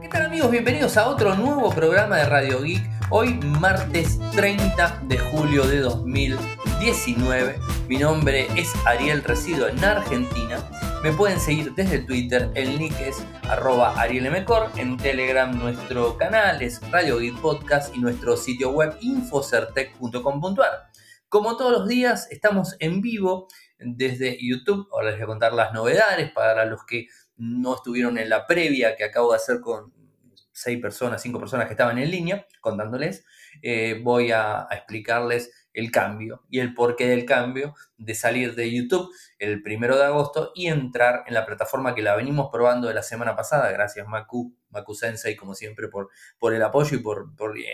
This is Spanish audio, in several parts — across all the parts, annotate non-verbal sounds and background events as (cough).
¿Qué tal amigos? Bienvenidos a otro nuevo programa de Radio Geek. Hoy martes 30 de julio de 2019. Mi nombre es Ariel, resido en Argentina. Me pueden seguir desde Twitter, el nick es arroba arielmcor, en Telegram nuestro canal es Radio Geek Podcast y nuestro sitio web infocertec.com.ar. Como todos los días estamos en vivo desde YouTube. Ahora les voy a contar las novedades para los que no estuvieron en la previa que acabo de hacer con seis personas, cinco personas que estaban en línea, contándoles. Eh, voy a, explicarles el cambio y el porqué del cambio de salir de YouTube el primero de agosto y entrar en la plataforma que la venimos probando de la semana pasada. Gracias Maku, Maku Sensei, como siempre, por, por el apoyo y por,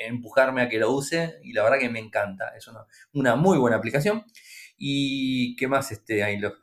empujarme a que lo use. Y la verdad que me encanta. Es una, una muy buena aplicación. Y qué más, este, ahí lo.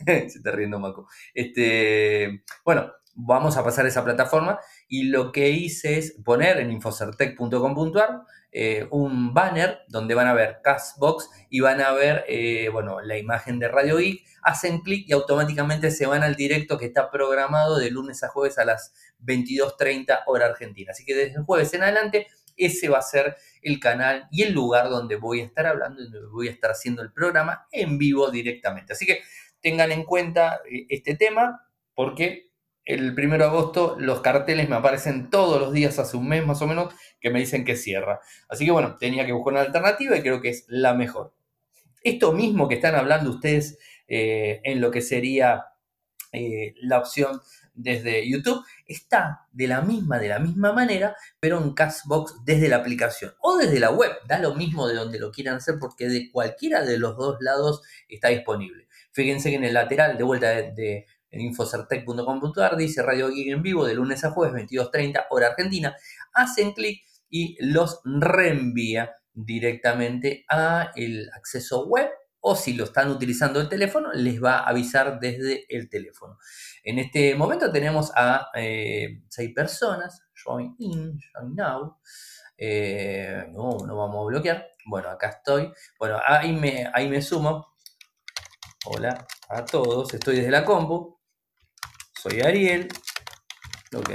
(laughs) se está riendo Maco. Este, bueno, vamos a pasar a esa plataforma y lo que hice es poner en infocertec.com.ar eh, un banner donde van a ver Castbox y van a ver, eh, bueno, la imagen de Radio Geek, hacen clic y automáticamente se van al directo que está programado de lunes a jueves a las 22.30 hora argentina. Así que desde el jueves en adelante ese va a ser el canal y el lugar donde voy a estar hablando, donde voy a estar haciendo el programa en vivo directamente. Así que tengan en cuenta eh, este tema porque el 1 de agosto los carteles me aparecen todos los días, hace un mes más o menos, que me dicen que cierra. Así que bueno, tenía que buscar una alternativa y creo que es la mejor. Esto mismo que están hablando ustedes eh, en lo que sería eh, la opción desde YouTube, está de la misma, de la misma manera, pero en Castbox desde la aplicación o desde la web. Da lo mismo de donde lo quieran hacer porque de cualquiera de los dos lados está disponible. Fíjense que en el lateral, de vuelta de, infocertec.com.ar, dice Radio Geek en vivo de lunes a jueves, 22.30, hora argentina. Hacen clic y los reenvía directamente a el acceso web o si lo están utilizando el teléfono, les va a avisar desde el teléfono. En este momento tenemos a eh, seis personas. Join in, join now. Eh, no, no vamos a bloquear. Bueno, acá estoy. Bueno, ahí me, ahí me sumo. Hola a todos. Estoy desde la compu. Soy Ariel. Ok.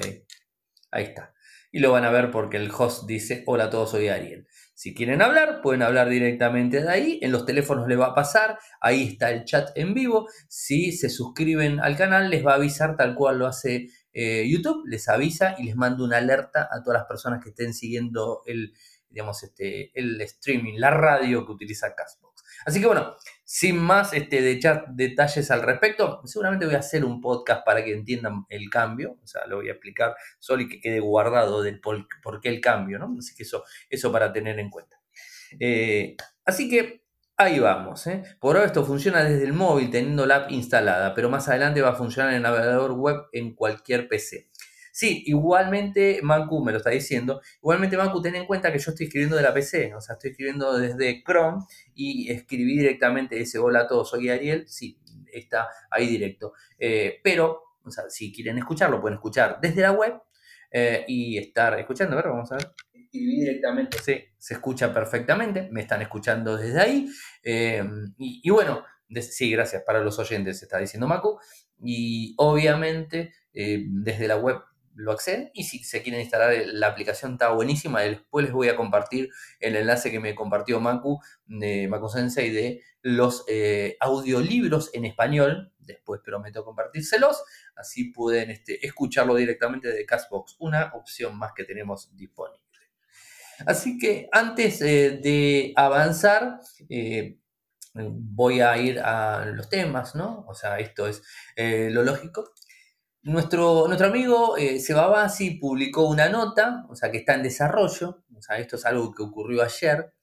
Ahí está. Y lo van a ver porque el host dice, hola a todos, soy Ariel. Si quieren hablar, pueden hablar directamente de ahí. En los teléfonos les va a pasar. Ahí está el chat en vivo. Si se suscriben al canal, les va a avisar tal cual lo hace eh, YouTube. Les avisa y les manda una alerta a todas las personas que estén siguiendo el, digamos, este, el streaming, la radio que utiliza Castbox. Así que bueno, sin más este, de chat, detalles al respecto, seguramente voy a hacer un podcast para que entiendan el cambio, o sea, lo voy a explicar solo y que quede guardado del por, qué el cambio, ¿no? Así que eso, eso para tener en cuenta. Eh, así que ahí vamos. ¿eh? Por ahora esto funciona desde el móvil teniendo la app instalada, pero más adelante va a funcionar en el navegador web en cualquier PC. Sí, igualmente Macu me lo está diciendo. Igualmente Macu, ten en cuenta que yo estoy escribiendo de la PC, o sea, estoy escribiendo desde Chrome y escribí directamente ese hola a todos, soy Ariel. Sí, está ahí directo. Eh, pero, o sea, si quieren escucharlo, pueden escuchar desde la web eh, y estar escuchando. A ver, vamos a ver. Directamente, se escucha perfectamente. Me están escuchando desde ahí. Eh, y, bueno, sí, gracias para los oyentes, está diciendo Macu. Y obviamente desde la web lo acceden y si se quieren instalar la aplicación está buenísima. Después les voy a compartir el enlace que me compartió Maku de Maku Sensei de los eh, audiolibros en español. Después prometo compartírselos. Así pueden este, escucharlo directamente de Castbox. Una opción más que tenemos disponible. Así que antes eh, de avanzar, eh, voy a ir a los temas, ¿no? O sea, esto es lo lógico. Nuestro, nuestro amigo eh, Sebabasi publicó una nota, o sea, que está en desarrollo, o sea, esto es algo que ocurrió ayer,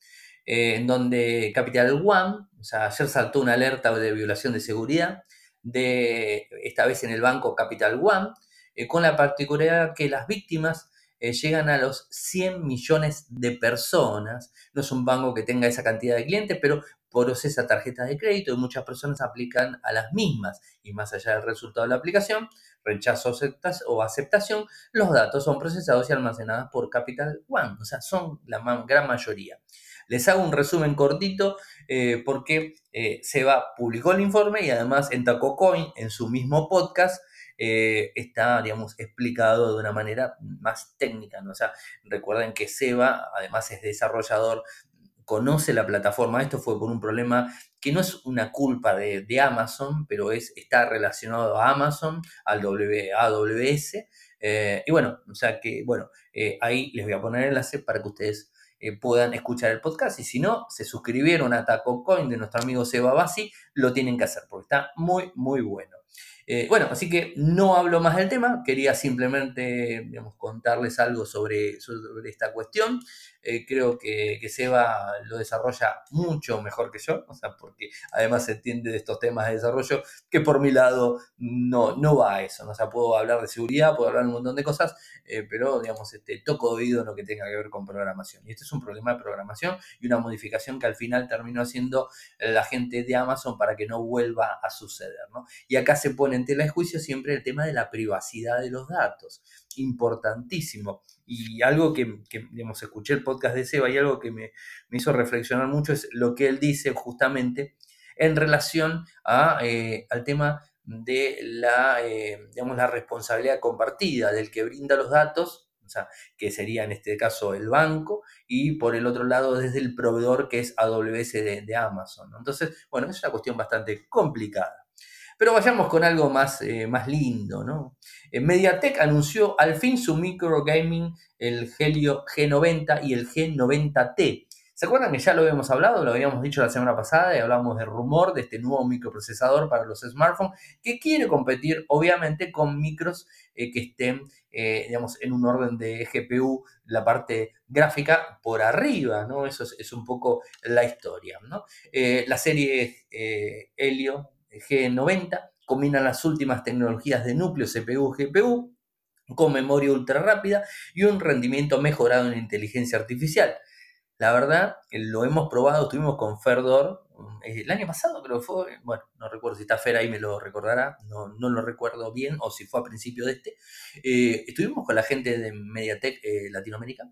eh, en donde Capital One, o sea, ayer saltó una alerta de violación de seguridad, de, esta vez en el banco Capital One, eh, con la particularidad que las víctimas eh, llegan a los 100 millones de personas. No es un banco que tenga esa cantidad de clientes, pero procesa tarjetas de crédito y muchas personas aplican a las mismas. Y más allá del resultado de la aplicación, rechazo o aceptación, los datos son procesados y almacenados por Capital One, o sea, son la gran mayoría. Les hago un resumen cortito eh, porque eh, Seba publicó el informe y además en TacoCoin, en su mismo podcast, eh, está, digamos, explicado de una manera más técnica, ¿no? O sea, recuerden que Seba, además es desarrollador, conoce la plataforma. Esto fue por un problema que no es una culpa de, Amazon, pero es, está relacionado a Amazon, al AWS. Eh, y bueno, o sea que, bueno, eh, ahí les voy a poner el enlace para que ustedes puedan escuchar el podcast. Y si no, se suscribieron a Taco Coin de nuestro amigo Seba Basi, lo tienen que hacer porque está muy, muy bueno. Eh, bueno, así que no hablo más del tema, quería simplemente contarles algo sobre, sobre esta cuestión. Eh, creo que, que, Seba lo desarrolla mucho mejor que yo, o sea, porque además se entiende de estos temas de desarrollo que por mi lado no, no va a eso, o sea, puedo hablar de seguridad, puedo hablar de un montón de cosas, eh, pero digamos, este, toco oído en lo que tenga que ver con programación. Y este es un problema de programación y una modificación que al final terminó haciendo la gente de Amazon para que no vuelva a suceder, ¿no? Y acá se pone en tela de juicio siempre el tema de la privacidad de los datos, importantísimo. Y algo que, que escuché el podcast de Seba y algo que me, hizo reflexionar mucho es lo que él dice justamente en relación a, eh, al tema de la, eh, digamos, la responsabilidad compartida del que brinda los datos, o sea, que sería en este caso el banco, y por el otro lado desde el proveedor que es AWS de, Amazon. Entonces, bueno, es una cuestión bastante complicada. Pero vayamos con algo más, eh, más lindo, ¿no? Eh, Mediatek anunció al fin su micro gaming, el Helio G90 y el G90T. ¿Se acuerdan que ya lo habíamos hablado? Lo habíamos dicho la semana pasada y hablamos de rumor de este nuevo microprocesador para los smartphones que quiere competir obviamente con micros eh, que estén, digamos, en un orden de GPU, la parte gráfica por arriba, ¿no? Eso es, un poco la historia, ¿no? la serie Helio G90 combina las últimas tecnologías de núcleo CPU GPU con memoria ultra rápida y un rendimiento mejorado en inteligencia artificial. La verdad, lo hemos probado, estuvimos con Ferdor eh, el año pasado, creo que fue, bueno, no recuerdo si está Fer ahí, me lo recordará, no, no lo recuerdo bien, o si fue a principio de este. Eh, estuvimos con la gente de Mediatek eh, Latinoamérica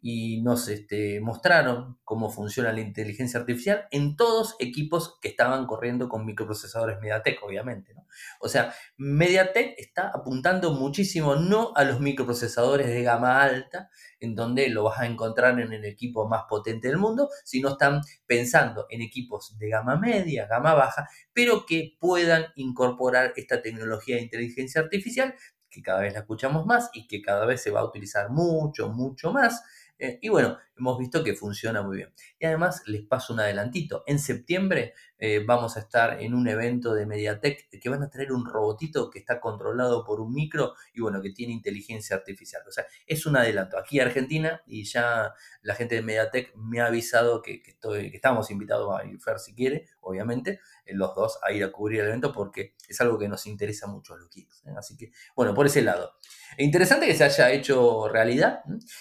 y nos este, mostraron cómo funciona la inteligencia artificial en todos equipos que estaban corriendo con microprocesadores MediaTek, obviamente. O sea, MediaTek está apuntando muchísimo no a los microprocesadores de gama alta, en donde lo vas a encontrar en el equipo más potente del mundo, sino están pensando en equipos de gama media, gama baja, pero que puedan incorporar esta tecnología de inteligencia artificial que cada vez la escuchamos más y que cada vez se va a utilizar mucho, mucho más eh, y bueno, hemos visto que funciona muy bien. Y además les paso un adelantito. En septiembre eh, vamos a estar en un evento de Mediatek que van a traer un robotito que está controlado por un micro y bueno, que tiene inteligencia artificial. O sea, es un adelanto. Aquí en Argentina y ya la gente de Mediatek me ha avisado que, que estamos invitados a ir, Fer si quiere, obviamente, eh, los dos a ir a cubrir el evento porque es algo que nos interesa mucho a los geeks. Así que, bueno, por ese lado. Interesante que se haya hecho realidad.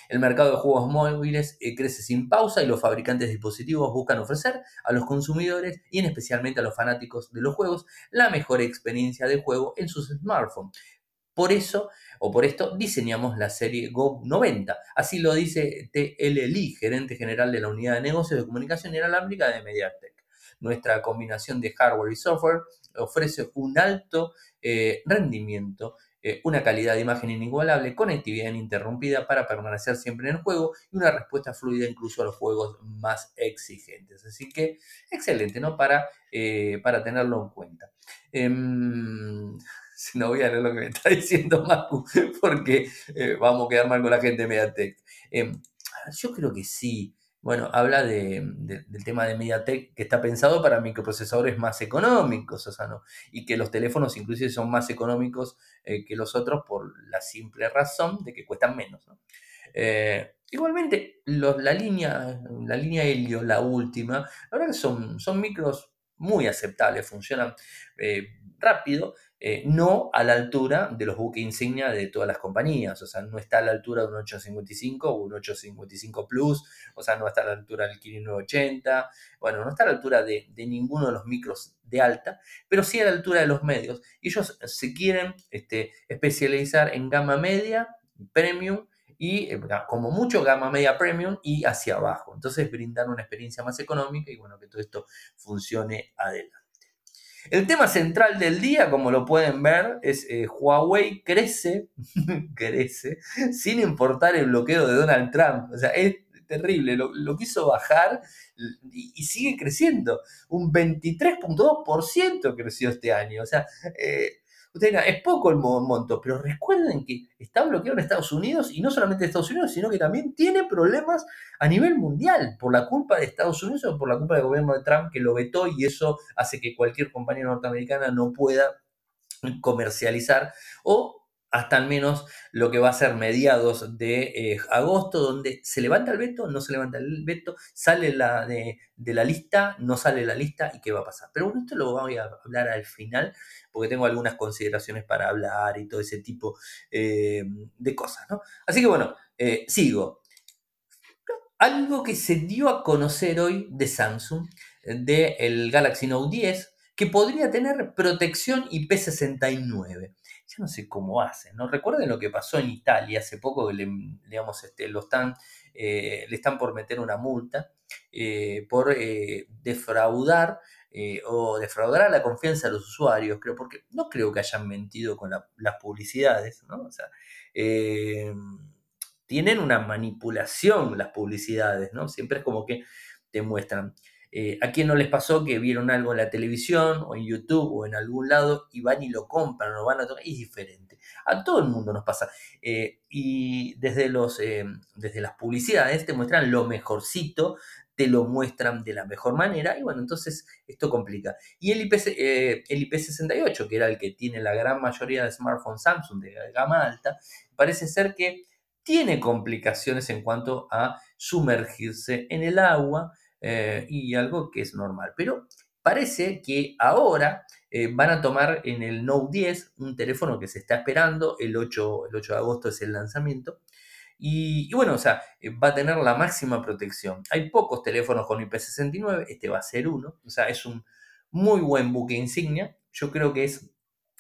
El mercado de juegos móviles eh, crece sin pausa y los fabricantes de dispositivos buscan ofrecer a los consumidores especialmente a los fanáticos de los juegos la mejor experiencia de juego en sus smartphones. Por eso, o por esto, diseñamos la serie Go 90. Así lo dice TL Lee, gerente general de la unidad de negocios de comunicación inalámbrica de MediaTek. Nuestra combinación de hardware y software ofrece un alto eh, rendimiento eh, una calidad de imagen inigualable, conectividad ininterrumpida para permanecer siempre en el juego y una respuesta fluida incluso a los juegos más exigentes. Así que excelente, ¿no? Para, eh, para tenerlo en cuenta. Em, (laughs) no voy a leer lo que me está diciendo Macu, (laughs) porque eh, vamos a quedar mal con la gente de Mediatek. Em, yo creo que sí. Bueno, habla del tema de MediaTek que está pensado para microprocesadores más económicos, o sea, ¿no? y que los teléfonos inclusive son más económicos eh, que los otros por la simple razón de que cuestan menos. Eh, igualmente, la, línea, la línea Helio, la última, la verdad que son, son micros muy aceptables, funcionan eh, rápido eh, no a la altura de los buques insignia de todas las compañías, o sea, no está a la altura de un 855 o un 855 Plus, o sea, no está a la altura del Kirin 980, bueno, no está a la altura de, ninguno de los micros de alta, pero sí a la altura de los medios. Ellos se quieren este, especializar en gama media, premium, y eh, como mucho gama media premium y hacia abajo. Entonces brindar una experiencia más económica y bueno, que todo esto funcione adelante. El tema central del día, como lo pueden ver, es eh, Huawei crece, (laughs) crece, sin importar el bloqueo de Donald Trump. O sea, es terrible, lo, quiso bajar y, sigue creciendo. Un 23.2% creció este año. O sea, eh, es poco el monto, pero recuerden que está bloqueado en Estados Unidos y no solamente en Estados Unidos, sino que también tiene problemas a nivel mundial por la culpa de Estados Unidos o por la culpa del gobierno de Trump que lo vetó y eso hace que cualquier compañía norteamericana no pueda comercializar o hasta al menos lo que va a ser mediados de eh, agosto, donde se levanta el veto, no se levanta el veto, sale la de, la lista, no sale la lista y qué va a pasar. Pero bueno, esto lo voy a hablar al final, porque tengo algunas consideraciones para hablar y todo ese tipo eh, de cosas, ¿no? Así que bueno, eh, sigo. Algo que se dio a conocer hoy de Samsung, del Galaxy Note 10, que podría tener protección IP69 yo no sé cómo hacen, ¿no? Recuerden lo que pasó en Italia hace poco, le, digamos, este, lo están, eh, le están por meter una multa eh, por eh, defraudar o defraudar a la confianza de los usuarios, creo, porque no creo que hayan mentido con las publicidades, ¿no? O sea, tienen una manipulación las publicidades, ¿no? Siempre es como que te muestran eh, ¿A quién no les pasó que vieron algo en la televisión o en YouTube o en algún lado y van y lo compran o lo van a tocar? Es diferente. A todo el mundo nos pasa. Eh, y desde, los, eh, desde las publicidades te muestran lo mejorcito, te lo muestran de la mejor manera y bueno, entonces esto complica. Y el, IP, el IP68, que era el que tiene la gran mayoría de smartphones Samsung de gama alta, parece ser que tiene complicaciones en cuanto a sumergirse en el agua eh, y algo que es normal. Pero parece que ahora eh, van a tomar en el Note 10 un teléfono que se está esperando, el 8, el 8 de agosto es el lanzamiento. Y, bueno, o sea, eh, va a tener la máxima protección. Hay pocos teléfonos con IP69, este va a ser uno. O sea, es un muy buen buque insignia. Yo creo que es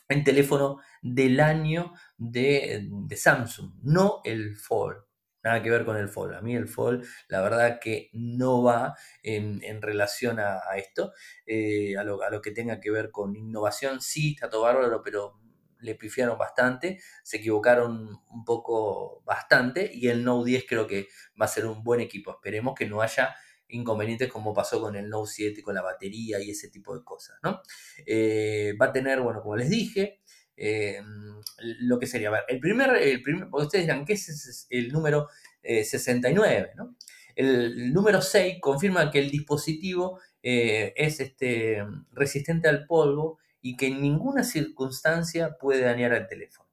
el teléfono del año de, de Samsung, no el Fold. Nada que ver con el fall. A mí el fall, la verdad que no va en, relación a, esto, eh, a, lo, que tenga que ver con innovación. Sí, está todo bárbaro, pero le pifiaron bastante, se equivocaron un poco bastante y el Note 10 creo que va a ser un buen equipo. Esperemos que no haya inconvenientes como pasó con el Note 7, con la batería y ese tipo de cosas, ¿no? Eh, va a tener, bueno, como les dije, eh, lo que sería, el primer, el primer, ustedes dirán, ¿qué es el número 69? Eh, ¿no? El número 6 confirma que el dispositivo eh, es este, resistente al polvo y que en ninguna circunstancia puede dañar el teléfono.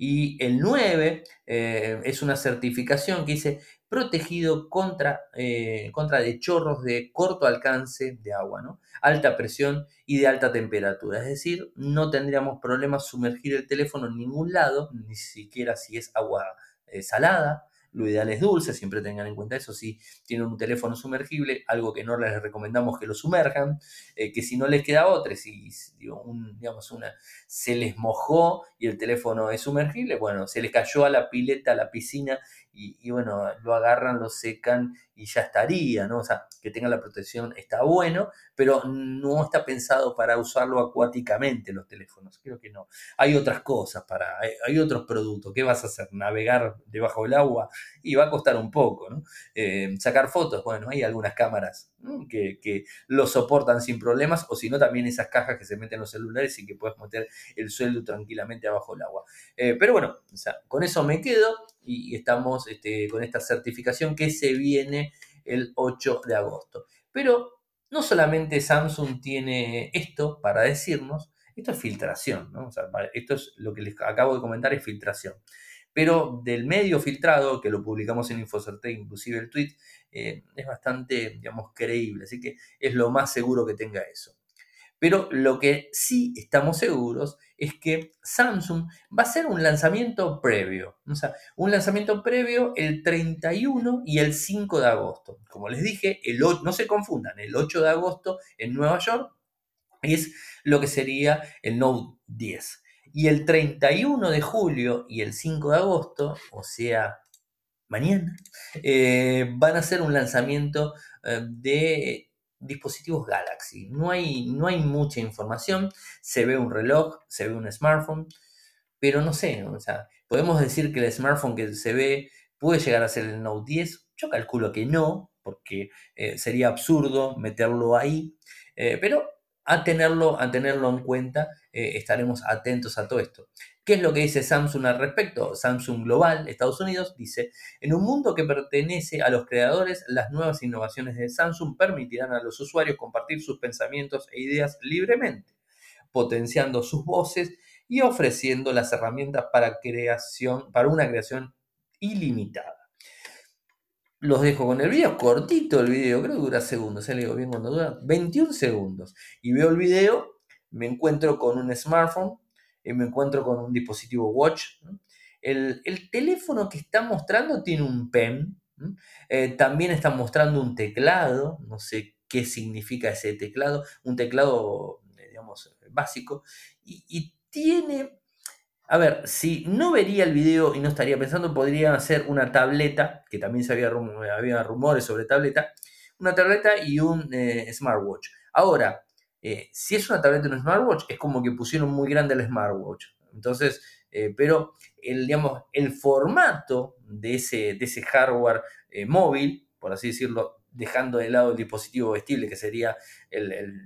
Y el 9 es una certificación que dice protegido contra, eh, contra de chorros de corto alcance de agua, ¿no? alta presión y de alta temperatura. Es decir, no tendríamos problemas sumergir el teléfono en ningún lado, ni siquiera si es agua eh, salada, lo ideal es dulce, siempre tengan en cuenta eso. Si tienen un teléfono sumergible, algo que no les recomendamos que lo sumerjan, eh, que si no les queda otra, si digamos, una, se les mojó y el teléfono es sumergible, bueno, se les cayó a la pileta, a la piscina y, bueno, lo agarran, lo secan y ya estaría, ¿no? O sea, que tenga la protección está bueno, pero no está pensado para usarlo acuáticamente los teléfonos, creo que no. Hay otras cosas para, hay, otros productos, ¿qué vas a hacer? ¿Navegar debajo del agua? Y va a costar un poco, ¿no? Eh, sacar fotos, bueno, hay algunas cámaras que, que, lo soportan sin problemas, o si no, también esas cajas que se meten en los celulares y que puedes meter el sueldo tranquilamente abajo del agua. Eh, pero bueno, o sea, con eso me quedo y estamos este, con esta certificación que se viene el 8 de agosto. Pero no solamente Samsung tiene esto para decirnos, esto es filtración, ¿no? esto es lo que les acabo de comentar, es filtración. Pero del medio filtrado, que lo publicamos en Infocerte, inclusive el tweet, eh, es bastante, digamos, creíble, así que es lo más seguro que tenga eso. Pero lo que sí estamos seguros es que Samsung va a hacer un lanzamiento previo. O sea, un lanzamiento previo el 31 y el 5 de agosto. Como les dije, el no se confundan, el 8 de agosto en Nueva York es lo que sería el Note 10. Y el 31 de julio y el 5 de agosto, o sea, mañana, eh, van a hacer un lanzamiento eh, de dispositivos Galaxy. No hay, no hay mucha información. Se ve un reloj, se ve un smartphone, pero no sé, o sea, podemos decir que el smartphone que se ve puede llegar a ser el Note 10. Yo calculo que no, porque eh, sería absurdo meterlo ahí, eh, pero a tenerlo, a tenerlo en cuenta, eh, estaremos atentos a todo esto. ¿Qué es lo que dice Samsung al respecto? Samsung Global, Estados Unidos, dice, en un mundo que pertenece a los creadores, las nuevas innovaciones de Samsung permitirán a los usuarios compartir sus pensamientos e ideas libremente, potenciando sus voces y ofreciendo las herramientas para, creación, para una creación ilimitada. Los dejo con el video, cortito el video, creo que dura segundos, se ¿eh? le digo bien cuando dura, 21 segundos. Y veo el video, me encuentro con un smartphone, y me encuentro con un dispositivo watch. El, teléfono que está mostrando tiene un pen, eh, también está mostrando un teclado, no sé qué significa ese teclado, un teclado, eh, digamos, básico, y tiene a ver, si no vería el video y no estaría pensando, podría hacer una tableta, que también se había, había rumores sobre tableta, una tableta y un eh, smartwatch. Ahora, eh, si es una tableta y un smartwatch, es como que pusieron muy grande el smartwatch. Entonces, eh, pero el, digamos, el formato de ese, de ese hardware móvil, por así decirlo, dejando de lado el dispositivo vestible que sería el, el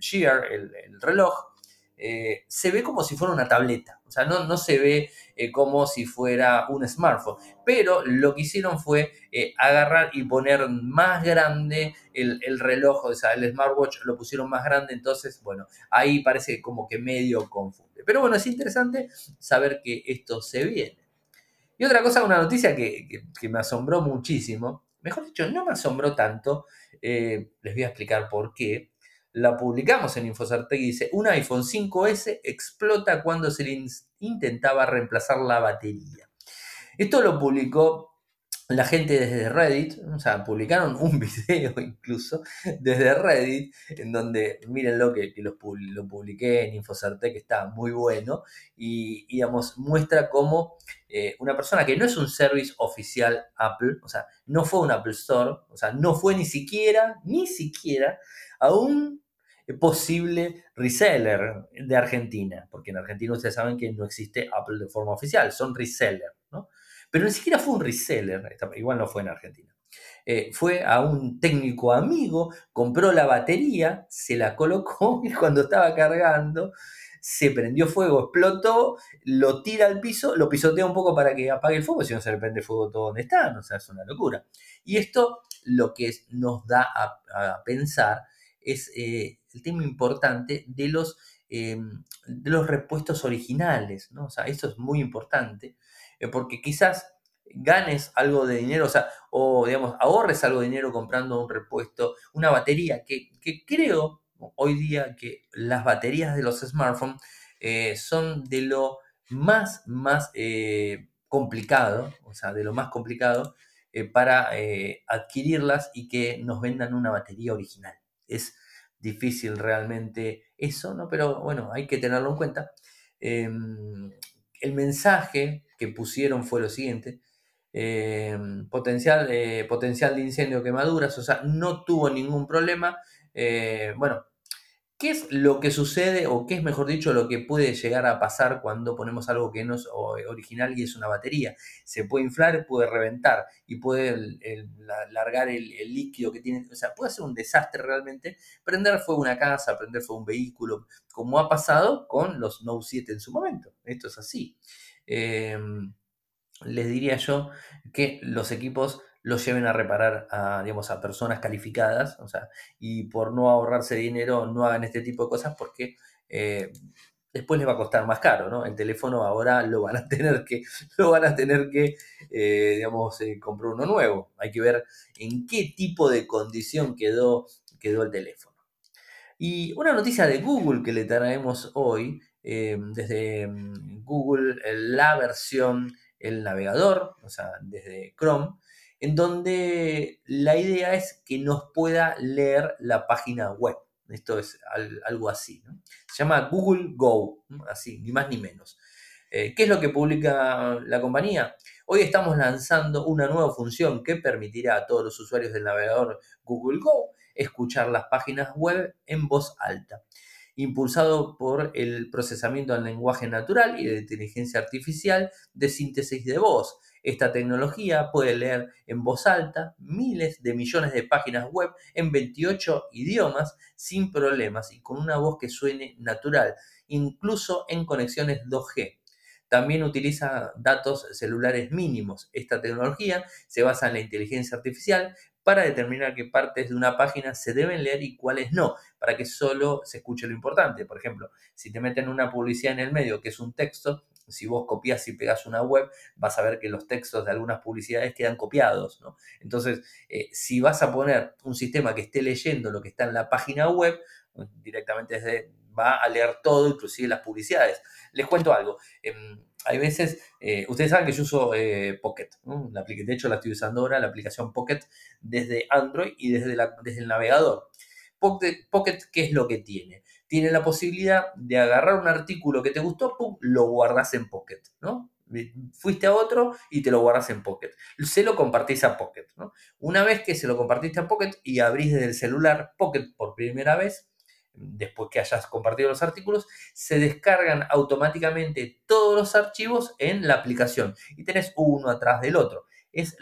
el, el reloj, eh, se ve como si fuera una tableta, o sea, no, no se ve eh, como si fuera un smartphone, pero lo que hicieron fue eh, agarrar y poner más grande el, reloj, o sea, el smartwatch lo pusieron más grande, entonces, bueno, ahí parece como que medio confunde. Pero bueno, es interesante saber que esto se viene. Y otra cosa, una noticia que, que me asombró muchísimo, mejor dicho, no me asombró tanto, les voy a explicar por qué la publicamos en Infosartec y dice, un iPhone 5S explota cuando se le intentaba reemplazar la batería. Esto lo publicó la gente desde Reddit, o sea, publicaron un (laughs) video incluso desde Reddit, en donde, mírenlo que, que lo, lo, publiqué en Infosartec, está muy bueno, y, digamos, muestra cómo eh, una persona que no es un service oficial Apple, o sea, no fue un Apple Store, o sea, no fue ni siquiera, ni siquiera a un posible reseller de Argentina, porque en Argentina ustedes saben que no existe Apple de forma oficial, son reseller, ¿no? Pero ni siquiera fue un reseller, igual no fue en Argentina. Eh, fue a un técnico amigo, compró la batería, se la colocó (laughs) y cuando estaba cargando se prendió fuego, explotó, lo tira al piso, lo pisotea un poco para que apague el fuego, si no se le prende fuego todo donde está, o sea, es una locura. Y esto lo que nos da a, pensar es eh, el tema importante de los, eh, de los repuestos originales, ¿no? O sea, eso es muy importante, porque quizás ganes algo de dinero, o sea, o digamos, ahorres algo de dinero comprando un repuesto, una batería, que, creo hoy día que las baterías de los smartphones eh, son de lo más, más complicado, o sea, de lo más complicado para adquirirlas y que nos vendan una batería original. Es difícil realmente eso, ¿no? Pero bueno, hay que tenerlo en cuenta. El mensaje que pusieron fue lo siguiente, em, potencial, eh, potencial de incendio quemaduras, o sea, no tuvo ningún problema. Eh, bueno, ¿Qué es lo que sucede o qué es, mejor dicho, lo que puede llegar a pasar cuando ponemos algo que no es original y es una batería? Se puede inflar, puede reventar y puede largar el, líquido que tiene. O sea, puede ser un desastre realmente. Prender fuego una casa, prender fuego un vehículo, como ha pasado con los Note 7 en su momento. Esto es así. Em, les diría yo que los equipos los lleven a reparar a, digamos, a personas calificadas, o sea, y por no ahorrarse dinero no hagan este tipo de cosas porque eh, después les va a costar más caro, ¿no? El teléfono ahora lo van a (laughs) tener que, lo van a tener que, eh, digamos, eh, comprar uno nuevo. Hay que ver en qué tipo de condición quedó, quedó el teléfono. Y una noticia de Google que le traemos hoy, desde mm, Google, la versión, el navegador, o sea, desde Chrome, en donde la idea es que nos pueda leer la página web. Esto es algo así. Se llama Google Go, así, ni más ni menos. Eh, ¿Qué es lo que publica la compañía? Hoy estamos lanzando una nueva función que permitirá a todos los usuarios del navegador Google Go escuchar las páginas web en voz alta impulsado por el procesamiento del lenguaje natural y de inteligencia artificial de síntesis de voz. Esta tecnología puede leer en voz alta miles de millones de páginas web en 28 idiomas sin problemas y con una voz que suene natural, incluso en conexiones 2G. También utiliza datos celulares mínimos. Esta tecnología se basa en la inteligencia artificial, para determinar qué partes de una página se deben leer y cuáles no, para que solo se escuche lo importante. Por ejemplo, si te meten una publicidad en el medio que es un texto, si vos copias y pegas una web, vas a ver que los textos de algunas publicidades quedan copiados. ¿no? Entonces, eh, si vas a poner un sistema que esté leyendo lo que está en la página web, directamente desde, va a leer todo, inclusive las publicidades. Les cuento algo. Em, hay veces, eh, ustedes saben que yo uso eh, Pocket, de hecho la estoy usando ahora, la aplicación Pocket desde Android y desde, el navegador. Pocket, Pocket, ¿qué es lo que tiene? Tiene la posibilidad de agarrar un artículo que te gustó, pum, lo guardas en Pocket, ¿no? Fuiste a otro y te lo guardas en Pocket. Se lo compartís a Pocket, ¿no? Una vez que se lo compartiste a Pocket y abrís desde el celular Pocket por primera vez, después que hayas compartido los artículos, se descargan automáticamente todos los archivos en la aplicación y tenés uno atrás del otro. Es,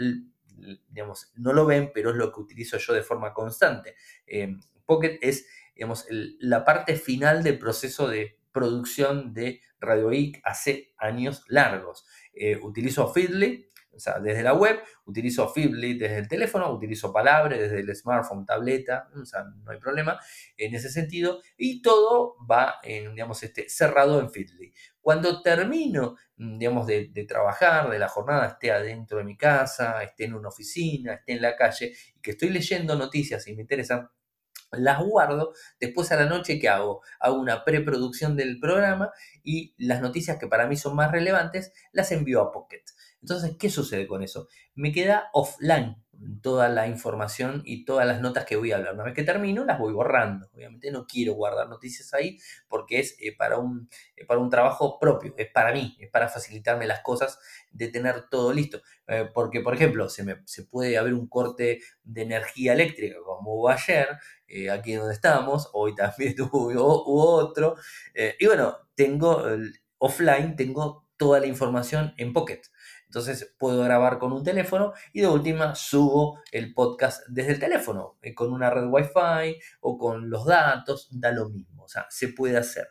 digamos, no lo ven, pero es lo que utilizo yo de forma constante. Eh, Pocket es, digamos, la parte final del proceso de producción de Radio IC hace años largos. Eh, utilizo Feedly, o sea, desde la web, utilizo Feedly desde el teléfono, utilizo Palabra desde el smartphone, tableta, o sea, no hay problema en ese sentido. Y todo va, en, digamos, este, cerrado en Feedly. Cuando termino, mm, digamos, de, de, trabajar, de la jornada, esté adentro de mi casa, esté en una oficina, esté en la calle, y que estoy leyendo noticias y me interesan, las guardo, después a la noche, ¿qué hago? Hago una preproducción del programa y las noticias que para mí son más relevantes las envío a Pocket. Entonces, ¿qué sucede con eso? Me queda offline toda la información y todas las notas que voy a hablar. Una vez que termino, las voy borrando. Obviamente no quiero guardar noticias ahí porque es eh, para, un, eh, para un trabajo propio, es para mí, es para facilitarme las cosas de tener todo listo. Eh, porque, por ejemplo, se, me, se puede haber un corte de energía eléctrica como hubo ayer, aquí donde estamos, hoy también (laughs) hubo, otro. y bueno, tengo offline, tengo toda la información en Pocket. Entonces puedo grabar con un teléfono y de última subo el podcast desde el teléfono, eh, con una red Wi-Fi o con los datos, da lo mismo, o sea, se puede hacer.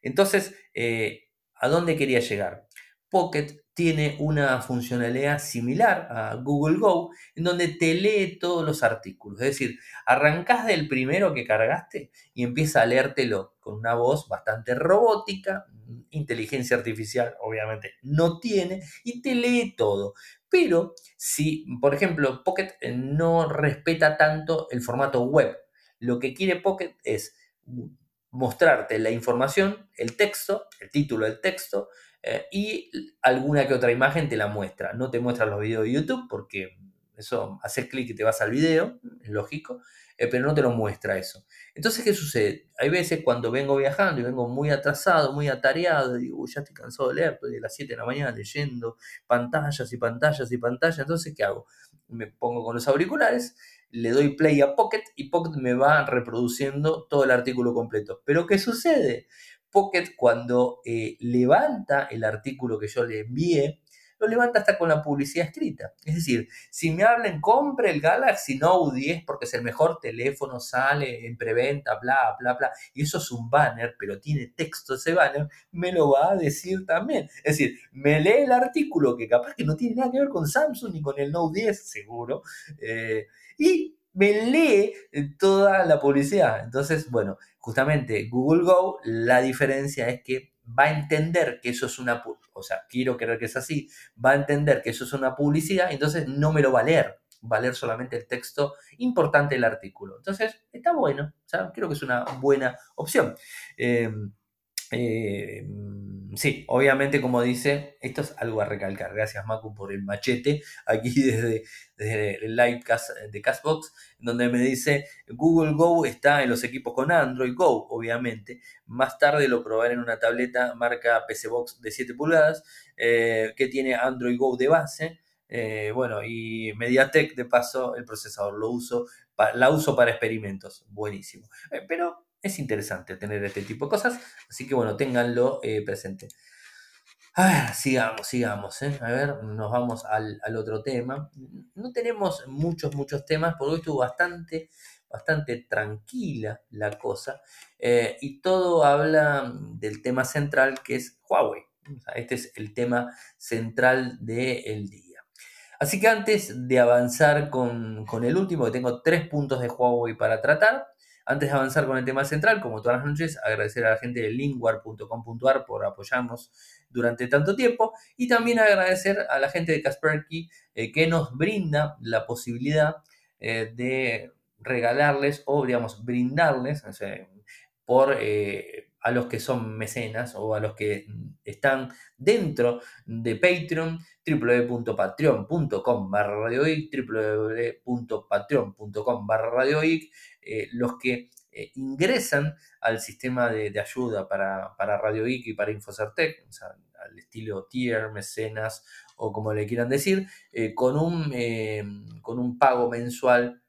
Entonces, eh, ¿a dónde quería llegar? Pocket tiene una funcionalidad similar a Google Go, en donde te lee todos los artículos. Es decir, arrancas del primero que cargaste y empieza a leértelo con una voz bastante robótica, inteligencia artificial obviamente no tiene, y te lee todo. Pero si, por ejemplo, Pocket no respeta tanto el formato web, lo que quiere Pocket es mostrarte la información, el texto, el título del texto, eh, y alguna que otra imagen te la muestra. No te muestra los videos de YouTube porque eso, haces clic y te vas al video, es lógico, eh, pero no te lo muestra eso. Entonces, ¿qué sucede? Hay veces cuando vengo viajando y vengo muy atrasado, muy atareado, digo, ya estoy cansado de leer, estoy de las 7 de la mañana leyendo pantallas y pantallas y pantallas, entonces, ¿qué hago? Me pongo con los auriculares, le doy play a Pocket y Pocket me va reproduciendo todo el artículo completo. Pero ¿qué sucede? Pocket cuando eh, levanta el artículo que yo le envié, lo levanta hasta con la publicidad escrita. Es decir, si me hablan, compre el Galaxy Note 10 porque es el mejor teléfono, sale en preventa, bla, bla, bla, y eso es un banner, pero tiene texto ese banner, me lo va a decir también. Es decir, me lee el artículo que capaz que no tiene nada que ver con Samsung ni con el Note 10, seguro, eh, y me lee toda la publicidad. Entonces, bueno, justamente Google Go, la diferencia es que va a entender que eso es una, o sea, quiero creer que es así, va a entender que eso es una publicidad, entonces no me lo va a leer, va a leer solamente el texto importante del artículo. Entonces, está bueno, o sea, creo que es una buena opción. Em, eh, sí, obviamente, como dice, esto es algo a recalcar. Gracias, Macu, por el machete (laughs) aquí desde, el livecast de Castbox, donde me dice: Google Go está en los equipos con Android Go, obviamente. Más tarde lo probaré en una tableta marca PC Box de 7 pulgadas eh, que tiene Android Go de base. Eh, bueno, y Mediatek, de paso, el procesador lo uso, la uso para experimentos. Buenísimo. Pero es interesante tener este tipo de cosas, así que bueno, ténganlo eh, presente. A ver, sigamos, sigamos. A ver, nos vamos al, al, otro tema. No tenemos muchos, muchos temas, porque hoy estuvo bastante, bastante tranquila la cosa. y todo habla del tema central que es Huawei. este es el tema central del día. Así que antes de avanzar con, el último, que tengo tres puntos de Huawei para tratar, antes de avanzar con el tema central, como todas las noches, agradecer a la gente de lingwar.com.ar por apoyarnos durante tanto tiempo y también agradecer a la gente de Kaspersky eh, que nos brinda la posibilidad eh, de regalarles o, digamos, brindarles por eh, a los que son mecenas o a los que están dentro de Patreon, www.patreon.com barra radioic, www.patreon.com barra radioic, eh, los que eh, ingresan al sistema de, ayuda para, para Radio y para Infocertec, al estilo tier, mecenas o como le quieran decir, eh, con, un, con un pago mensual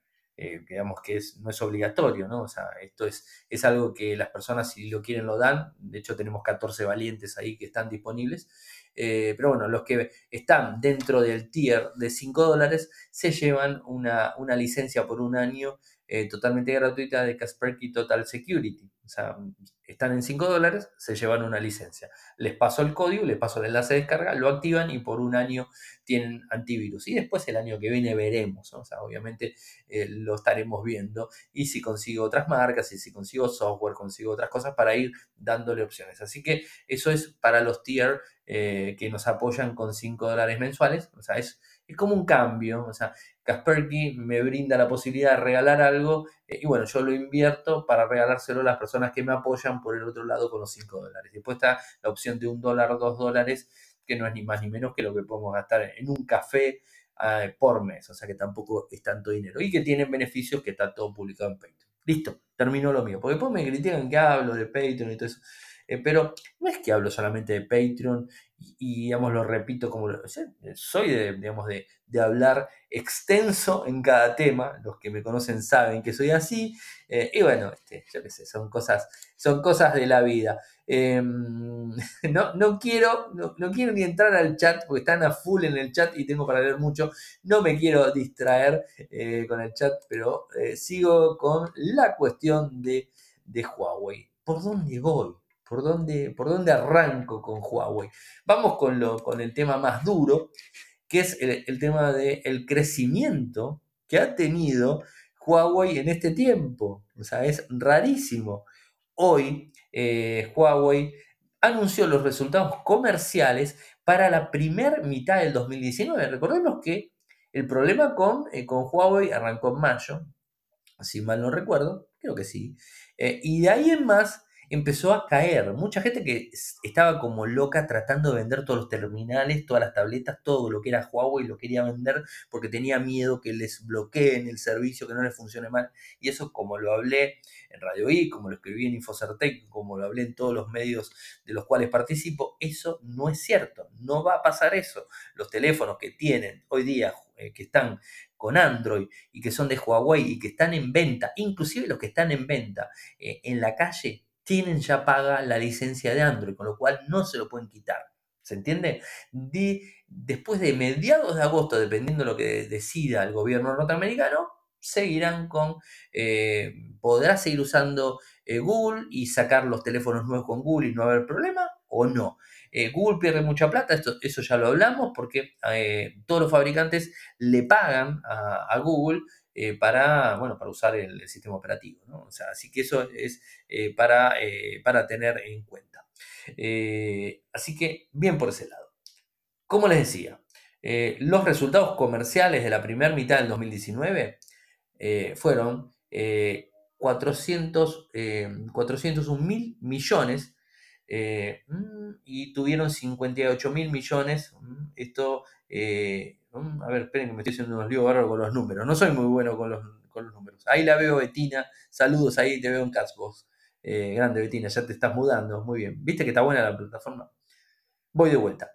digamos que no es obligatorio, ¿no? O sea, esto es, es algo que las personas si lo quieren lo dan, de hecho tenemos 14 valientes ahí que están disponibles, pero bueno, los que están dentro del tier de 5 dólares se llevan una, una licencia por un año eh, totalmente gratuita de Kaspersky Total Security. O sea, están en 5 dólares, se llevan una licencia. Les paso el código, les paso el enlace de descarga, lo activan y por un año tienen antivirus. Y después el año que viene veremos, o sea, obviamente eh, lo estaremos viendo. Y si consigo otras marcas, y si consigo software, consigo otras cosas para ir dándole opciones. Así que eso es para los tier eh, que nos apoyan con 5 dólares mensuales. O sea, es es como un cambio. O sea, Kasperky me brinda la posibilidad de regalar algo eh, y bueno, yo lo invierto para regalárselo a las personas que me apoyan por el otro lado con los 5 dólares. Después está la opción de un dólar, dos dólares, que no es ni más ni menos que lo que podemos gastar en un café eh, por mes. O sea que tampoco es tanto dinero. Y que tienen beneficios que está todo publicado en Patreon. Listo, terminó lo mío. Porque después me critican que hablo de Patreon y todo eso. Eh, pero no es que hablo solamente de Patreon y, digamos, lo repito como soy de, digamos, de, hablar extenso en cada tema. Los que me conocen saben que soy así. Eh, y bueno, este, yo qué sé, son cosas, son cosas de la vida. Em, (laughs) no, no, quiero, no, quiero ni entrar al chat porque están a full en el chat y tengo para leer mucho. No me quiero distraer eh, con el chat, pero sigo con la cuestión de, de Huawei. ¿Por dónde voy? ¿Por dónde, por dónde arranco con Huawei? Vamos con, lo, con el tema más duro, que es el, tema del crecimiento que ha tenido Huawei en este tiempo. O sea, es rarísimo. Hoy eh, Huawei anunció los resultados comerciales para la primera mitad del 2019. Recordemos que el problema con, eh, con Huawei arrancó en mayo, si mal no recuerdo, creo que sí. Eh, y de ahí en más empezó a caer. Mucha gente que estaba como loca tratando de vender todos los terminales, todas las tabletas, todo lo que era Huawei lo quería vender porque tenía miedo que les bloqueen el servicio, que no les funcione mal. Y eso como lo hablé en Radio I, como lo escribí en Infocertec, como lo hablé en todos los medios de los cuales participo, eso no es cierto. No va a pasar eso. Los teléfonos que tienen hoy día, eh, que están con Android y que son de Huawei y que están en venta, inclusive los que están en venta eh, en la calle, tienen ya paga la licencia de Android, con lo cual no se lo pueden quitar. ¿Se entiende? después de mediados de agosto, dependiendo de lo que decida el gobierno norteamericano, seguirán con, eh, podrá seguir usando eh, Google y sacar los teléfonos nuevos con Google y no haber problema o no. Eh, Google pierde mucha plata, esto, eso ya lo hablamos, porque todos los fabricantes le pagan a Google eh, para, bueno, para usar el, sistema operativo. ¿no? sea, así que eso es eh, para, eh, para, tener en cuenta. así que bien por ese lado. Como les decía, los resultados comerciales de la primera mitad del 2019 fueron 400, 401 mil millones mm, y tuvieron 58 mil millones. Mm, a ver, esperen que me estoy haciendo unos líos bárbaros con los números. No soy muy bueno con los, números. Ahí la veo, Betina. Saludos, ahí te veo en Catsbox. Eh, grande, Betina, ya te estás mudando. Muy bien. ¿Viste que está buena la plataforma? Voy de vuelta.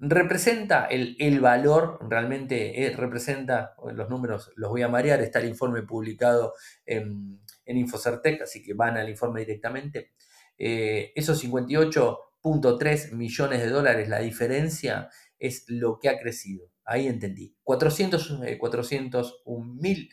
representa el, valor, realmente eh, representa, los números los voy a marear, está el informe publicado en, en Infocertec, así que van al informe directamente. Eh, esos 58.3 millones de dólares, la diferencia es lo que ha crecido. Ahí entendí. 400, 401 mil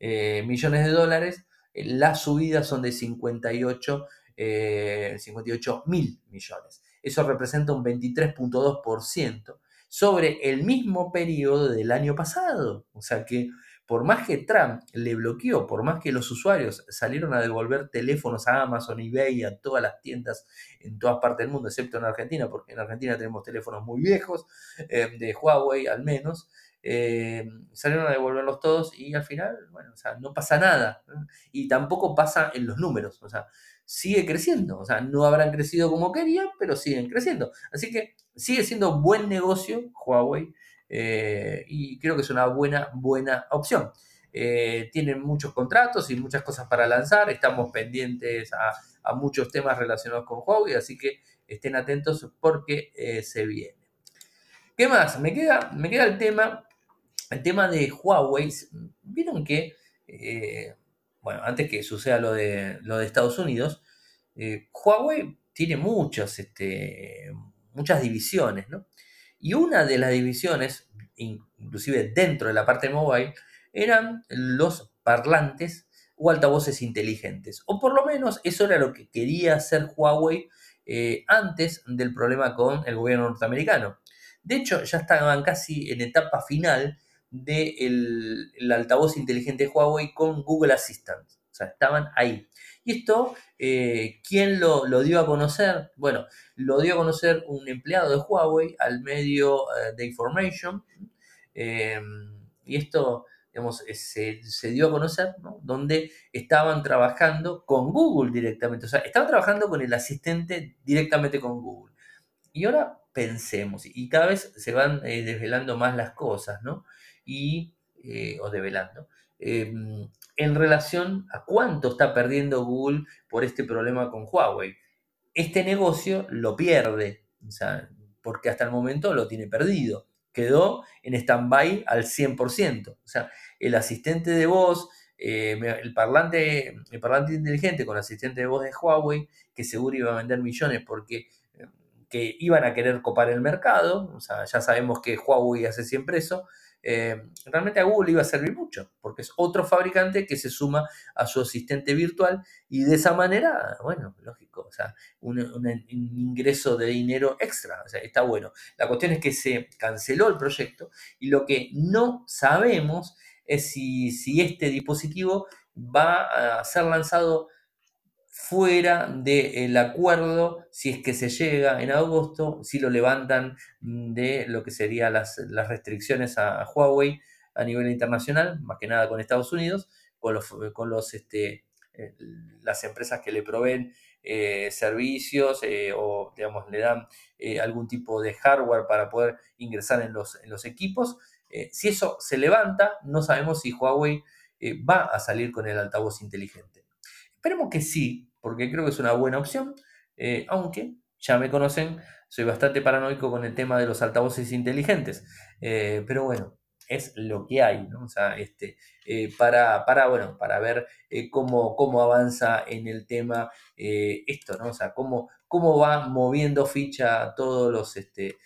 millones de dólares, las subidas son de 58, 58 mil millones. Eso representa un 23.2% sobre el mismo periodo del año pasado. O sea que por más que Trump le bloqueó, por más que los usuarios salieron a devolver teléfonos a Amazon, eBay, a todas las tiendas en todas partes del mundo, excepto en Argentina, porque en Argentina tenemos teléfonos muy viejos, eh, de Huawei al menos, eh, salieron a devolverlos todos y al final, bueno, o sea, no pasa nada. Y tampoco pasa en los números. O sea, sigue creciendo. O sea, no habrán crecido como querían, pero siguen creciendo. Así que sigue siendo buen negocio Huawei eh, y creo que es una buena, buena opción. Eh, tienen muchos contratos y muchas cosas para lanzar. Estamos pendientes a, muchos temas relacionados con Huawei, así que estén atentos porque eh, se viene. ¿Qué más? Me queda, me queda el tema, el tema de Huawei. Vieron que bueno, antes que suceda lo de, lo de Estados Unidos, Huawei tiene muchas, este, muchas divisiones, ¿no? Y una de las divisiones, inclusive dentro de la parte mobile, eran los parlantes o altavoces inteligentes. O por lo menos eso era lo que quería hacer Huawei eh, antes del problema con el gobierno norteamericano. De hecho, ya estaban casi en etapa final del altavoz inteligente de Huawei con Google Assistant. Sea, estaban ahí. Y esto, eh, ¿quién lo, dio a conocer? Bueno, lo dio a conocer un empleado de Huawei al medio eh, de Information. Em, y esto, digamos, eh, se, dio a conocer, ¿no? Donde estaban trabajando con Google directamente. O sea, estaban trabajando con el asistente directamente con Google. Y ahora pensemos, y cada vez se van desvelando más las cosas, ¿no? y, eh, o develando, em, en relación a cuánto está perdiendo Google por este problema con Huawei. Este negocio lo pierde, porque hasta el momento lo tiene perdido. Quedó en stand-by al 100%. O sea, el asistente de voz, eh, el, parlante, el parlante inteligente con asistente de voz de Huawei, que seguro iba a vender millones porque em, que iban a querer copar el mercado, o sea, ya sabemos que Huawei hace siempre eso, eh, realmente a Google iba a servir mucho, porque es otro fabricante que se suma a su asistente virtual y de esa manera, bueno, lógico, o sea, un, ingreso de dinero extra, o sea, está bueno. La cuestión es que se canceló el proyecto y lo que no sabemos es si, si este dispositivo va a ser lanzado fuera del acuerdo, si es que se llega en agosto, si lo levantan de lo que serían las, restricciones a, Huawei a nivel internacional, más que nada con Estados Unidos, con los, con los este, eh, las empresas que le proveen eh, servicios eh, o digamos le dan algún tipo de hardware para poder ingresar en los, en los equipos. si eso se levanta, no sabemos si Huawei va a salir con el altavoz inteligente. Esperemos que sí, porque creo que es una buena opción, eh, aunque ya me conocen, soy bastante paranoico con el tema de los altavoces inteligentes, eh, pero bueno, es lo que hay, ¿no? O sea, este, eh, para, para, bueno, para ver cómo, cómo avanza en el tema esto, ¿no? O sea, cómo, cómo va moviendo ficha todos los, este,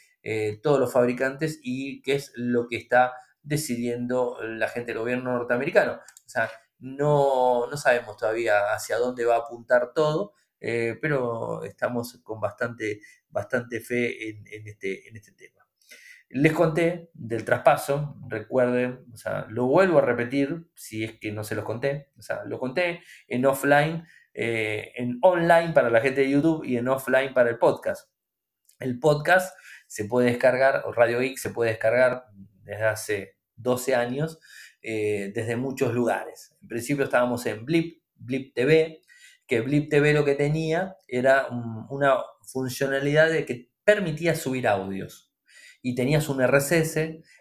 todos los fabricantes y qué es lo que está decidiendo la gente del gobierno norteamericano. No, no sabemos todavía hacia dónde va a apuntar todo, eh, pero estamos con bastante, bastante fe en, este, en este tema. Les conté del traspaso, recuerden, o sea, lo vuelvo a repetir si es que no se los conté, o sea, lo conté en offline, eh, en online para la gente de YouTube y en offline para el podcast. El podcast se puede descargar, o Radio Geek se puede descargar desde hace 12 años eh, desde muchos lugares. En principio estábamos en Blip, Blip TV, que Blip TV lo que tenía era una funcionalidad de que permitía subir audios. Y tenías un RSS,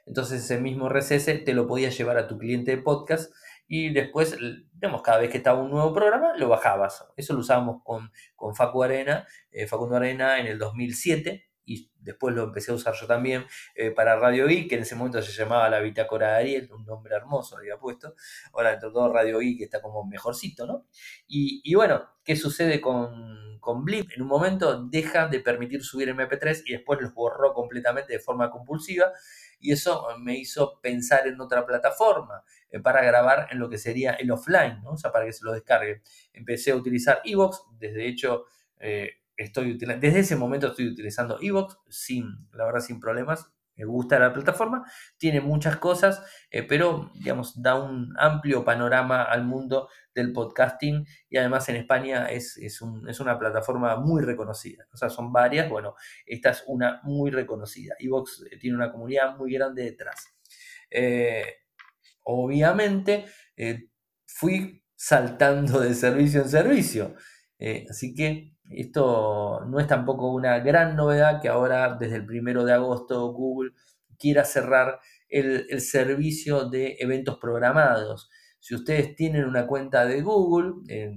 entonces ese mismo RSS te lo podías llevar a tu cliente de podcast y después, digamos, cada vez que estaba un nuevo programa, lo bajabas. Eso lo usábamos con, con Facu Arena, eh, Facundo Arena en el 2007, y después lo empecé a usar yo también eh, para Radio Geek, que en ese momento se llamaba la Bitácora de Ariel, un nombre hermoso había puesto. Ahora, dentro de todo, Radio Geek está como mejorcito, ¿no? Y, bueno, ¿qué sucede con, con Blip? En un momento deja de permitir subir MP3 y después los borró completamente de forma compulsiva. Y eso me hizo pensar en otra plataforma eh, para grabar en lo que sería el offline, ¿no? O sea, para que se lo descargue. Empecé a utilizar Evox, desde hecho. Eh, estoy desde ese momento estoy utilizando Evox sin, la verdad, sin problemas. Me gusta la plataforma, tiene muchas cosas, eh, pero digamos, da un amplio panorama al mundo del podcasting y además en España es, es, una plataforma muy reconocida. O sea, son varias, bueno, esta es una muy reconocida. Evox eh, tiene una comunidad muy grande detrás. Eh, obviamente, fui saltando de servicio en servicio. así que esto no es tampoco una gran novedad que ahora, desde el primero de agosto, Google quiera cerrar el, servicio de eventos programados. Si ustedes tienen una cuenta de Google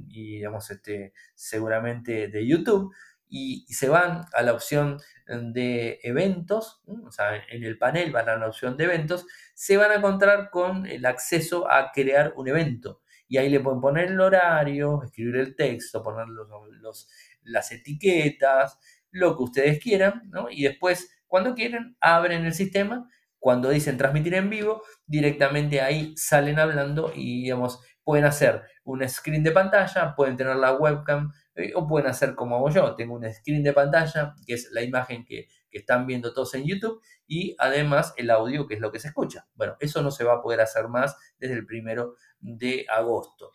y digamos este, seguramente de YouTube y, se van a la opción de eventos, o sea, en el panel van a la opción de eventos, se van a encontrar con el acceso a crear un evento. Y ahí le pueden poner el horario, escribir el texto, poner los las etiquetas, lo que ustedes quieran, ¿no? Y después, cuando quieren, abren el sistema. Cuando dicen transmitir en vivo, directamente ahí salen hablando y, digamos, pueden hacer un screen de pantalla, pueden tener la webcam eh, o pueden hacer como hago yo. Tengo un screen de pantalla, que es la imagen que, que están viendo todos en YouTube, y además el audio, que es lo que se escucha. Bueno, eso no se va a poder hacer más desde el primero de agosto.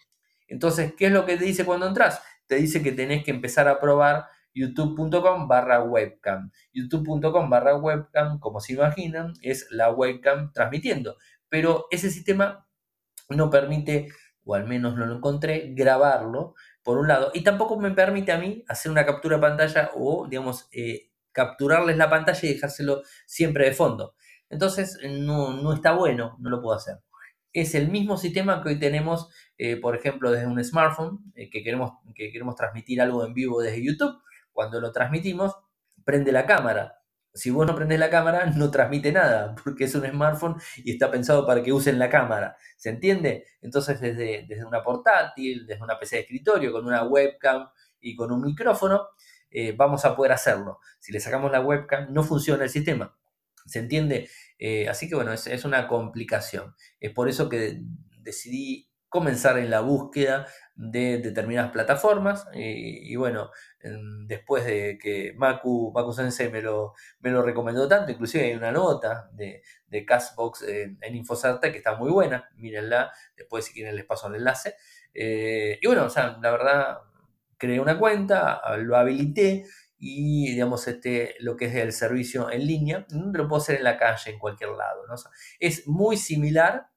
Entonces, ¿qué es lo que te dice cuando entras? Te dice que tenés que empezar a probar youtube.com barra webcam. youtube.com barra webcam, como se imaginan, es la webcam transmitiendo. Pero ese sistema no permite, o al menos no lo encontré, grabarlo, por un lado. Y tampoco me permite a mí hacer una captura de pantalla o, digamos, eh, capturarles la pantalla y dejárselo siempre de fondo. Entonces, no, no está bueno, no lo puedo hacer es el mismo sistema que hoy tenemos, eh, por ejemplo, desde un smartphone, eh, que, queremos, que queremos transmitir algo en vivo desde YouTube. Cuando lo transmitimos, prende la cámara. Si vos no prendes la cámara, (laughs) no transmite nada, porque es un smartphone y está pensado para que usen la cámara. ¿Se entiende? Entonces, desde, desde una portátil, desde una PC de escritorio, con una webcam y con un micrófono, eh, vamos a poder hacerlo. Si le sacamos la webcam, no funciona el sistema. ¿Se entiende? Eh, así que bueno, es, una complicación. Es por eso que decidí comenzar en la búsqueda de determinadas plataformas y, bueno, después de que Maku, Maku Sensei me lo, me lo recomendó tanto, inclusive hay una nota de, de Castbox en, en que está muy buena, mírenla, después si quieren les paso el enlace. Eh, y bueno, o sea, la verdad, creé una cuenta, lo habilité y digamos este, lo que es el servicio en línea, lo puedo hacer en la calle, en cualquier lado. es muy similar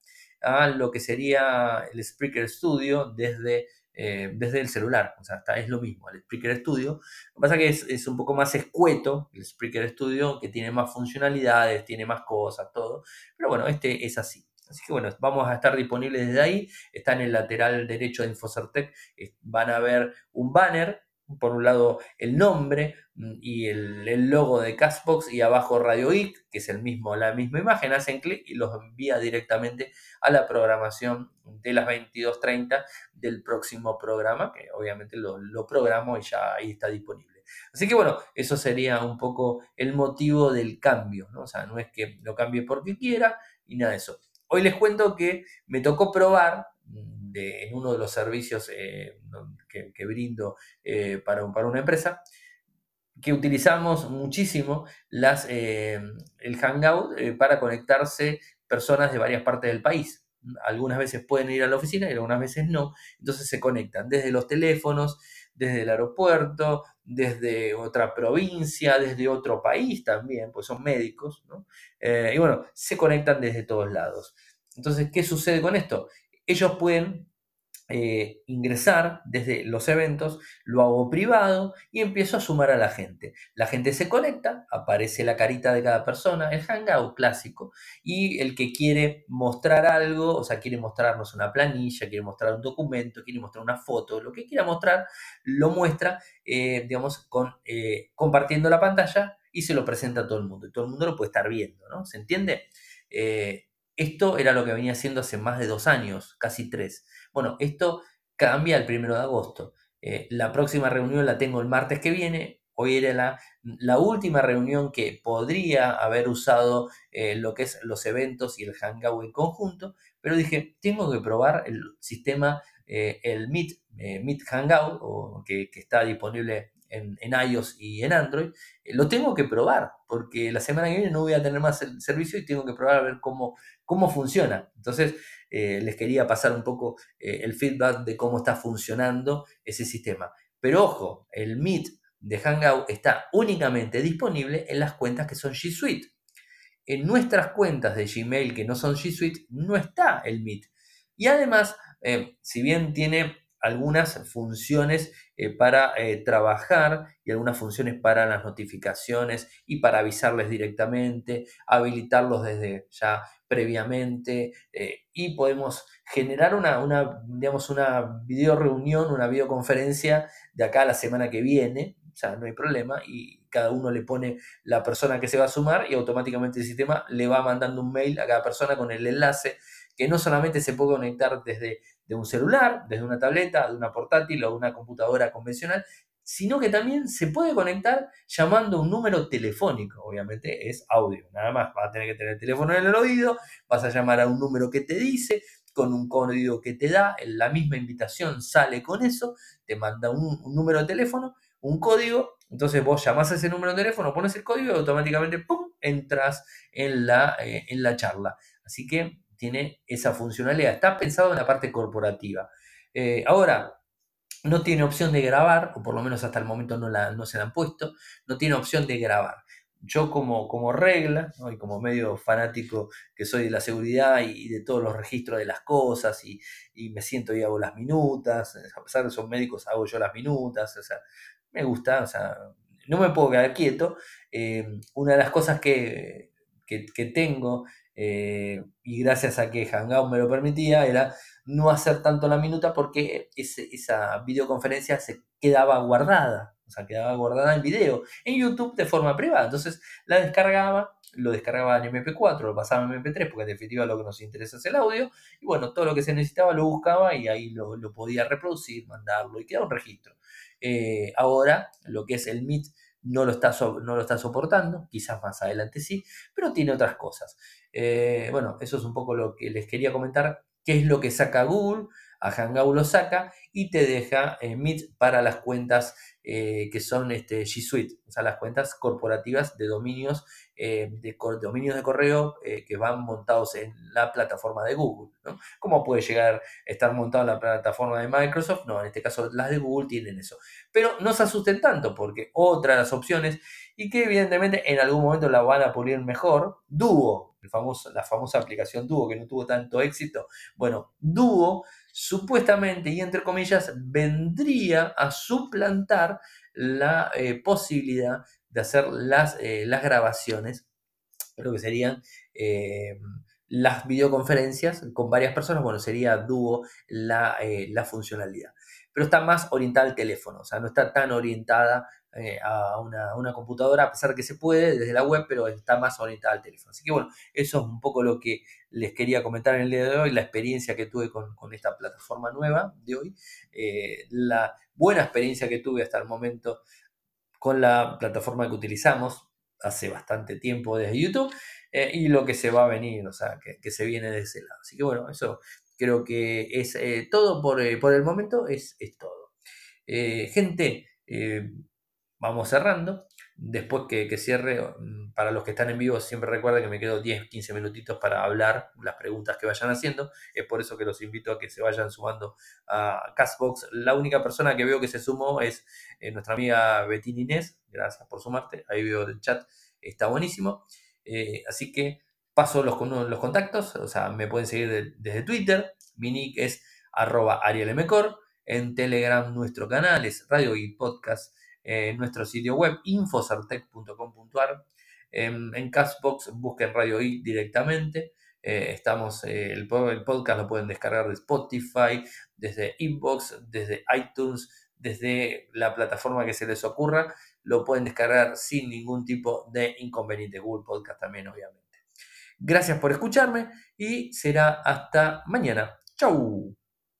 a lo que sería el Spreaker Studio desde, eh, desde el celular, o sea, es lo mismo, el Spreaker Studio. Lo que pasa es que es, un poco más escueto el Spreaker Studio, que tiene más funcionalidades, tiene más cosas, todo, pero bueno, este es así. Así que bueno, vamos a estar disponibles desde ahí. Está en el lateral derecho de Infocertec. Van a ver un banner por un lado el nombre mm, y el, logo de Castbox y abajo Radio Geek, que es el mismo, la misma imagen, hacen clic y los envía directamente a la programación de las 22.30 del próximo programa, que obviamente lo, lo programo y ya ahí está disponible. Así que bueno, eso sería un poco el motivo del cambio, ¿no? O sea, no es que lo cambie porque quiera y nada de eso. Hoy les cuento que me tocó probar en uno de los servicios eh, que, brindo eh, para, para, una empresa, que utilizamos muchísimo las, eh, el Hangout para conectarse personas de varias partes del país. Algunas veces pueden ir a la oficina y algunas veces no. Entonces se conectan desde los teléfonos, desde el aeropuerto, desde otra provincia, desde otro país también, pues son médicos, y bueno, se conectan desde todos lados. Entonces, ¿qué sucede con esto? Ellos pueden eh, ingresar desde los eventos, lo hago privado y empiezo a sumar a la gente. La gente se conecta, aparece la carita de cada persona, el hangout clásico, y el que quiere mostrar algo, o sea, quiere mostrarnos una planilla, quiere mostrar un documento, quiere mostrar una foto, lo que quiera mostrar, lo muestra, eh, digamos, con, eh, compartiendo la pantalla y se lo presenta a todo el mundo. Y todo el mundo lo puede estar viendo, ¿no? ¿Se entiende? Esto era lo que venía haciendo hace más de dos años, casi tres. Bueno, esto cambia el primero de agosto. Eh, la próxima reunión la tengo el martes que viene. Hoy era la, la última reunión que podría haber usado eh, lo que es los eventos y el Hangout en conjunto, pero dije, tengo que probar el sistema, eh, el Meet, Meet Hangout, o que, está disponible en, iOS y en Android, lo tengo que probar, porque la semana que viene no voy a tener más el servicio y tengo que probar a ver cómo, cómo funciona. Entonces, les quería pasar un poco el feedback de cómo está funcionando ese sistema. Pero ojo, el Meet de Hangout está únicamente disponible en las cuentas que son G Suite. En nuestras cuentas de Gmail que no son G Suite no está el Meet. Y además, eh, si bien tiene algunas funciones eh, para eh, trabajar y algunas funciones para las notificaciones y para avisarles directamente, habilitarlos desde ya previamente y podemos generar una, una, digamos, una video reunión, una videoconferencia de acá a la semana que viene, o sea, no hay problema, y cada uno le pone la persona que se va a sumar y automáticamente el sistema le va mandando un mail a cada persona con el enlace que no solamente se puede conectar desde de un celular, desde una tableta, de una portátil o de una computadora convencional, sino que también se puede conectar llamando un número telefónico, obviamente es audio, nada más, vas a tener que tener el teléfono en el oído, vas a llamar a un número que te dice, con un código que te da, la misma invitación sale con eso, te manda un, número de teléfono, un código, entonces vos llamás a ese número de teléfono, pones el código y automáticamente ¡pum! entras en la, eh, en la charla. Así que tiene esa funcionalidad, está pensado en la parte corporativa. Eh, ahora, no tiene opción de grabar, o por lo menos hasta el momento no, la, no se la han puesto, no tiene opción de grabar yo como, como regla, y como medio fanático que soy de la seguridad y, de todos los registros de las cosas, y, me siento y hago las minutas, a pesar de que son médicos, hago yo las minutas, o sea, me gusta, o sea, no me puedo quedar quieto. Eh, una de las cosas que, que, tengo, eh, y gracias a que Hangout me lo permitía, era no hacer tanto la minuta porque esa videoconferencia se quedaba guardada o sea, quedaba guardada en video, en YouTube de forma privada. Entonces la descargaba, lo descargaba en MP4, lo pasaba en MP3, porque en definitiva lo que nos interesa es el audio. Y bueno, todo lo que se necesitaba lo buscaba y ahí lo, podía reproducir, mandarlo y quedaba un registro. Eh, ahora, lo que es el Meet no lo, está no lo está soportando, quizás más adelante sí, pero tiene otras cosas. Eh, bueno, eso es un poco lo que les quería comentar, qué es lo que saca Google, a Hangout lo saca y te deja eh, Meet para las cuentas eh, que son este, G Suite, o sea, las cuentas corporativas de dominios, eh, de, dominios de correo que van montados en la plataforma de Google. ¿Cómo puede llegar a estar montado en la plataforma de Microsoft? No, en este caso las de Google tienen eso. Pero no se asusten tanto porque otra de las opciones, y que evidentemente en algún momento la van a poner mejor, Duo, la famosa aplicación Duo que no tuvo tanto éxito. Bueno, Duo supuestamente y entre comillas vendría a suplantar la eh, posibilidad de hacer las, eh, las grabaciones, lo que serían eh, las videoconferencias con varias personas, bueno, sería dúo la, la funcionalidad pero está más orientada al teléfono, o sea, no está tan orientada eh, a una, computadora, a pesar que se puede desde la web, pero está más orientada al teléfono. Así que bueno, eso es un poco lo que les quería comentar en el día de hoy, la experiencia que tuve con, esta plataforma nueva de hoy, eh, la buena experiencia que tuve hasta el momento con la plataforma que utilizamos hace bastante tiempo desde YouTube eh, y lo que se va a venir, o sea, que, se viene de ese lado. Así que bueno, eso creo que es todo por, el momento, es, es todo. gente, vamos cerrando. Después que, cierre, mm, para los que están en vivo, siempre recuerden que me quedo 10, 15 minutitos para hablar las preguntas que vayan haciendo. Es por eso que los invito a que se vayan sumando a Castbox. La única persona que veo que se sumó es eh, nuestra amiga Betín Inés. Gracias por sumarte. Ahí veo el chat, está buenísimo. Eh, así que paso los, los contactos. O sea, me pueden seguir desde Twitter. Mi nick es arroba arielmcor. En Telegram nuestro canal es Radio y Podcast en nuestro sitio web infosartec.com.ar. En, Castbox busquen Radio I directamente. Eh, estamos, eh, el, podcast lo pueden descargar de Spotify, desde Inbox, desde iTunes, desde la plataforma que se les ocurra, lo pueden descargar sin ningún tipo de inconveniente. Google Podcast también, obviamente. Gracias por escucharme y será hasta mañana. Chau.